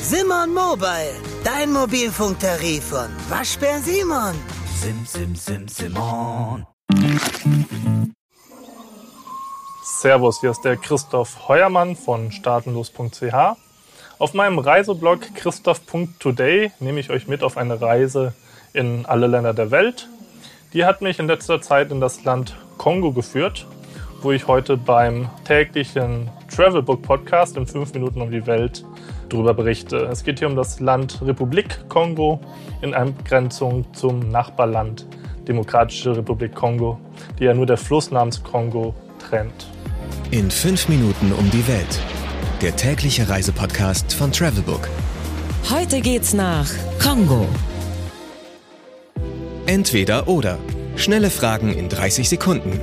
Simon Mobile, dein Mobilfunktarif von Waschbär Simon. Sim, sim, sim, Simon. Servus, hier ist der Christoph Heuermann von staatenlos.ch. Auf meinem Reiseblog christoph.today nehme ich euch mit auf eine Reise in alle Länder der Welt. Die hat mich in letzter Zeit in das Land Kongo geführt, wo ich heute beim täglichen Travelbook Podcast in 5 Minuten um die Welt darüber berichte. Es geht hier um das Land Republik Kongo in Angrenzung zum Nachbarland Demokratische Republik Kongo, die ja nur der Fluss namens Kongo trennt. In 5 Minuten um die Welt. Der tägliche Reisepodcast von Travelbook. Heute geht's nach Kongo. Entweder oder. Schnelle Fragen in 30 Sekunden.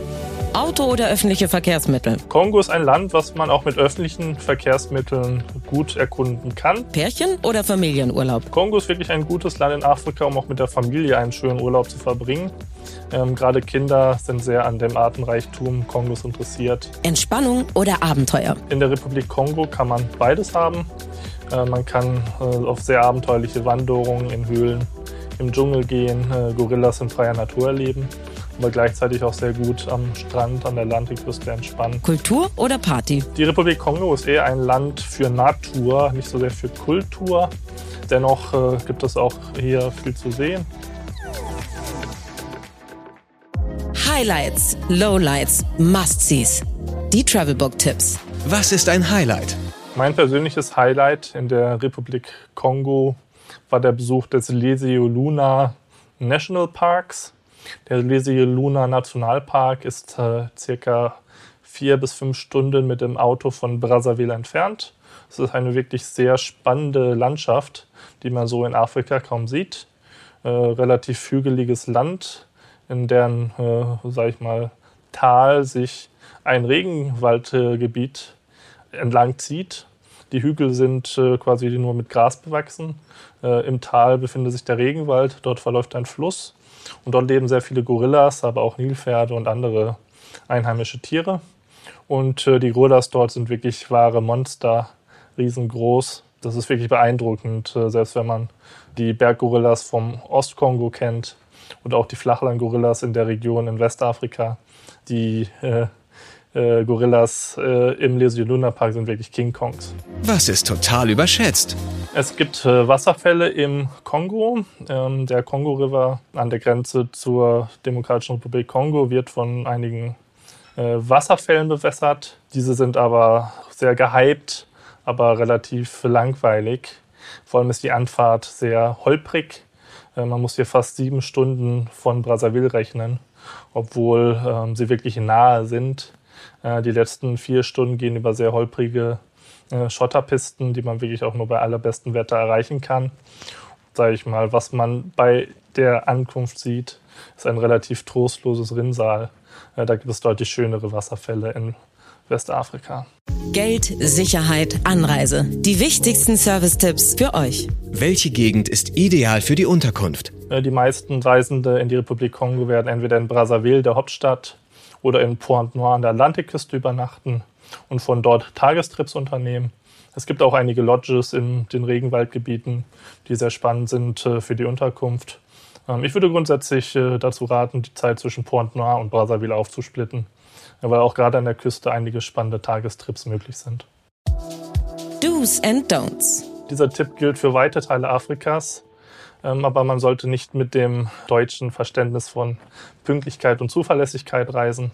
Auto oder öffentliche Verkehrsmittel? Kongo ist ein Land, was man auch mit öffentlichen Verkehrsmitteln gut erkunden kann. Pärchen oder Familienurlaub? Kongo ist wirklich ein gutes Land in Afrika, um auch mit der Familie einen schönen Urlaub zu verbringen. Ähm, gerade Kinder sind sehr an dem Artenreichtum Kongos interessiert. Entspannung oder Abenteuer? In der Republik Kongo kann man beides haben. Äh, man kann äh, auf sehr abenteuerliche Wanderungen in Höhlen im Dschungel gehen, äh, Gorillas in freier Natur erleben aber gleichzeitig auch sehr gut am Strand, an der Atlantikküste entspannen. Kultur oder Party? Die Republik Kongo ist eher ein Land für Natur, nicht so sehr für Kultur. Dennoch äh, gibt es auch hier viel zu sehen. Highlights, Lowlights, Must-Sees. Die Travelbook-Tipps. Was ist ein Highlight? Mein persönliches Highlight in der Republik Kongo war der Besuch des Lesio Luna National Parks. Der Lesio Luna Nationalpark ist äh, circa vier bis fünf Stunden mit dem Auto von Brazzaville entfernt. Es ist eine wirklich sehr spannende Landschaft, die man so in Afrika kaum sieht. Äh, relativ hügeliges Land, in deren, äh, sag ich mal, Tal sich ein Regenwaldgebiet entlang zieht. Die Hügel sind äh, quasi nur mit Gras bewachsen. Äh, Im Tal befindet sich der Regenwald, dort verläuft ein Fluss. Und dort leben sehr viele Gorillas, aber auch Nilpferde und andere einheimische Tiere. Und äh, die Gorillas dort sind wirklich wahre Monster, riesengroß. Das ist wirklich beeindruckend, äh, selbst wenn man die Berggorillas vom Ostkongo kennt und auch die Flachlandgorillas in der Region in Westafrika. Die äh, äh, Gorillas äh, im Lesio Luna Park sind wirklich King Kongs. Was ist total überschätzt? Es gibt äh, Wasserfälle im Kongo. Ähm, der Kongo River an der Grenze zur Demokratischen Republik Kongo wird von einigen äh, Wasserfällen bewässert. Diese sind aber sehr gehypt, aber relativ langweilig. Vor allem ist die Anfahrt sehr holprig. Äh, man muss hier fast sieben Stunden von Brazzaville rechnen, obwohl ähm, sie wirklich nahe sind. Äh, die letzten vier Stunden gehen über sehr holprige äh, Schotterpisten, die man wirklich auch nur bei allerbesten Wetter erreichen kann. Sage ich mal, was man bei der Ankunft sieht, ist ein relativ trostloses Rinnsal. Äh, da gibt es deutlich schönere Wasserfälle in Westafrika. Geld, Sicherheit, Anreise. Die wichtigsten Service-Tipps für euch. Welche Gegend ist ideal für die Unterkunft? Die meisten Reisende in die Republik Kongo werden entweder in Brazzaville, der Hauptstadt, oder in Pointe-Noire an der Atlantikküste übernachten und von dort Tagestrips unternehmen. Es gibt auch einige Lodges in den Regenwaldgebieten, die sehr spannend sind äh, für die Unterkunft. Ähm, ich würde grundsätzlich äh, dazu raten, die Zeit zwischen Pointe-Noire und Brazzaville aufzusplitten, weil auch gerade an der Küste einige spannende Tagestrips möglich sind. Do's and Don'ts. Dieser Tipp gilt für weite Teile Afrikas, aber man sollte nicht mit dem deutschen Verständnis von Pünktlichkeit und Zuverlässigkeit reisen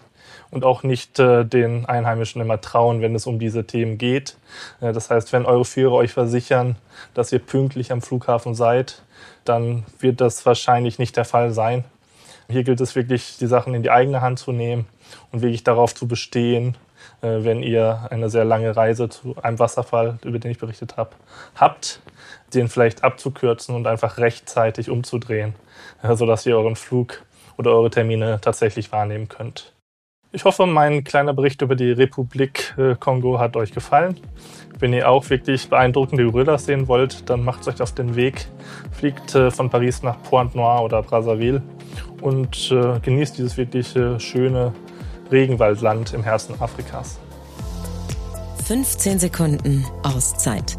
und auch nicht äh, den Einheimischen immer trauen, wenn es um diese Themen geht. Äh, das heißt, wenn eure Führer euch versichern, dass ihr pünktlich am Flughafen seid, dann wird das wahrscheinlich nicht der Fall sein. Hier gilt es wirklich, die Sachen in die eigene Hand zu nehmen und wirklich darauf zu bestehen, wenn ihr eine sehr lange Reise zu einem Wasserfall, über den ich berichtet habe, habt, den vielleicht abzukürzen und einfach rechtzeitig umzudrehen, sodass ihr euren Flug oder eure Termine tatsächlich wahrnehmen könnt. Ich hoffe, mein kleiner Bericht über die Republik äh, Kongo hat euch gefallen. Wenn ihr auch wirklich beeindruckende Gorillas sehen wollt, dann macht euch auf den Weg, fliegt äh, von Paris nach Pointe-Noire oder Brazzaville und äh, genießt dieses wirklich schöne Regenwaldland im Herzen Afrikas. 15 Sekunden Auszeit.